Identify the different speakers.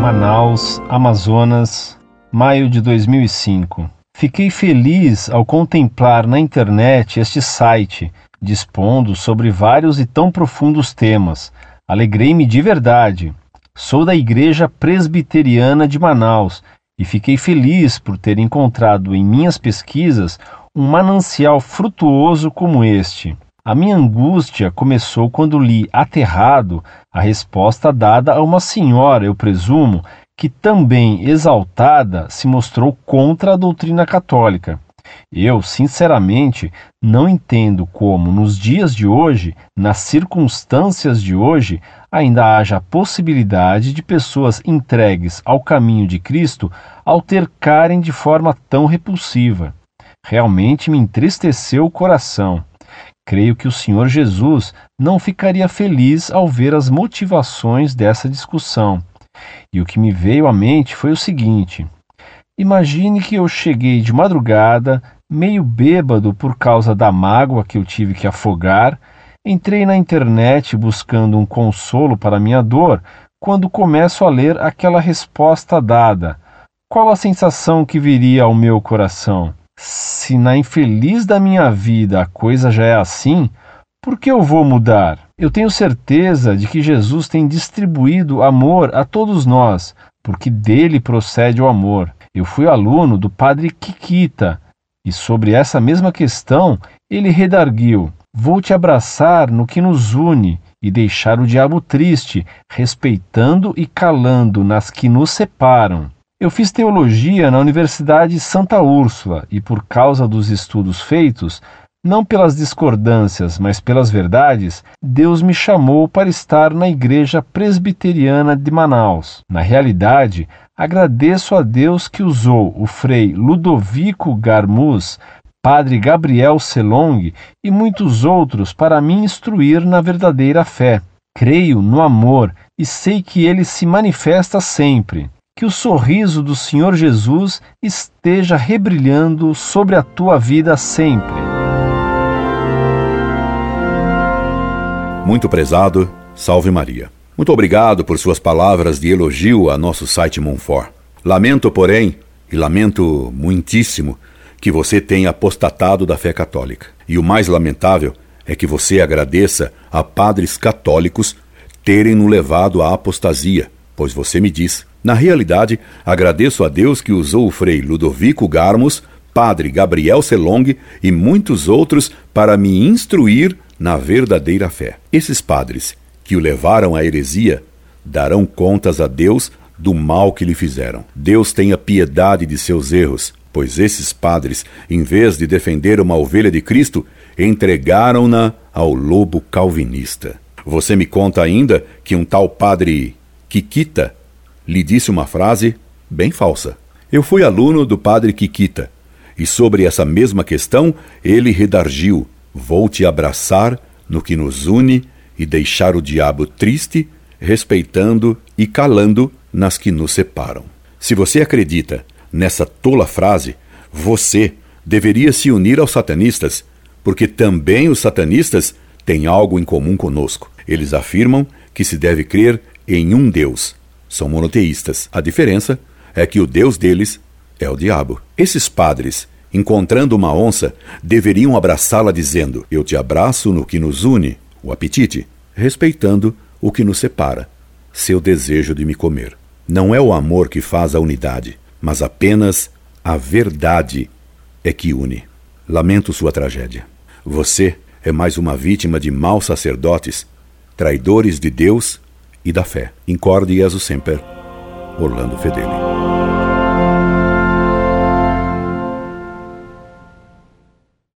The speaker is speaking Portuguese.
Speaker 1: Manaus, Amazonas, maio de 2005. Fiquei feliz ao contemplar na internet este site, dispondo sobre vários e tão profundos temas. Alegrei-me de verdade. Sou da Igreja Presbiteriana de Manaus e fiquei feliz por ter encontrado em minhas pesquisas um manancial frutuoso como este. A minha angústia começou quando li aterrado a resposta dada a uma senhora, eu presumo, que também exaltada se mostrou contra a doutrina católica. Eu, sinceramente, não entendo como, nos dias de hoje, nas circunstâncias de hoje, ainda haja a possibilidade de pessoas entregues ao caminho de Cristo altercarem de forma tão repulsiva. Realmente me entristeceu o coração. Creio que o Senhor Jesus não ficaria feliz ao ver as motivações dessa discussão. E o que me veio à mente foi o seguinte: Imagine que eu cheguei de madrugada, meio bêbado por causa da mágoa que eu tive que afogar, entrei na internet buscando um consolo para minha dor, quando começo a ler aquela resposta dada. Qual a sensação que viria ao meu coração? Se na infeliz da minha vida a coisa já é assim, por que eu vou mudar? Eu tenho certeza de que Jesus tem distribuído amor a todos nós, porque dele procede o amor. Eu fui aluno do padre Kikita e sobre essa mesma questão ele redarguiu: Vou te abraçar no que nos une e deixar o diabo triste, respeitando e calando nas que nos separam. Eu fiz teologia na Universidade Santa Úrsula e, por causa dos estudos feitos, não pelas discordâncias, mas pelas verdades, Deus me chamou para estar na Igreja Presbiteriana de Manaus. Na realidade, agradeço a Deus que usou o frei Ludovico Garmus, padre Gabriel Selong e muitos outros para me instruir na verdadeira fé. Creio no amor e sei que ele se manifesta sempre. Que o sorriso do Senhor Jesus esteja rebrilhando sobre a tua vida sempre.
Speaker 2: Muito prezado, salve Maria. Muito obrigado por suas palavras de elogio a nosso site Monfort. Lamento, porém, e lamento muitíssimo, que você tenha apostatado da fé católica. E o mais lamentável é que você agradeça a padres católicos terem no levado à apostasia, pois você me diz. Na realidade, agradeço a Deus que usou o frei Ludovico Garmos, padre Gabriel Selong e muitos outros para me instruir na verdadeira fé. Esses padres que o levaram à heresia darão contas a Deus do mal que lhe fizeram. Deus tenha piedade de seus erros, pois esses padres, em vez de defender uma ovelha de Cristo, entregaram-na ao lobo calvinista. Você me conta ainda que um tal padre Kikita lhe disse uma frase bem falsa. Eu fui aluno do padre Kikita, e sobre essa mesma questão ele redargiu Vou te abraçar no que nos une e deixar o diabo triste, respeitando e calando nas que nos separam. Se você acredita nessa tola frase, você deveria se unir aos satanistas, porque também os satanistas têm algo em comum conosco. Eles afirmam que se deve crer em um Deus. São monoteístas. A diferença é que o Deus deles é o diabo. Esses padres encontrando uma onça, deveriam abraçá-la dizendo: Eu te abraço no que nos une, o apetite, respeitando o que nos separa, seu desejo de me comer. Não é o amor que faz a unidade, mas apenas a verdade é que une. Lamento sua tragédia. Você é mais uma vítima de maus sacerdotes, traidores de Deus e da fé. Incorde Jesus Semper, Orlando Fedeli.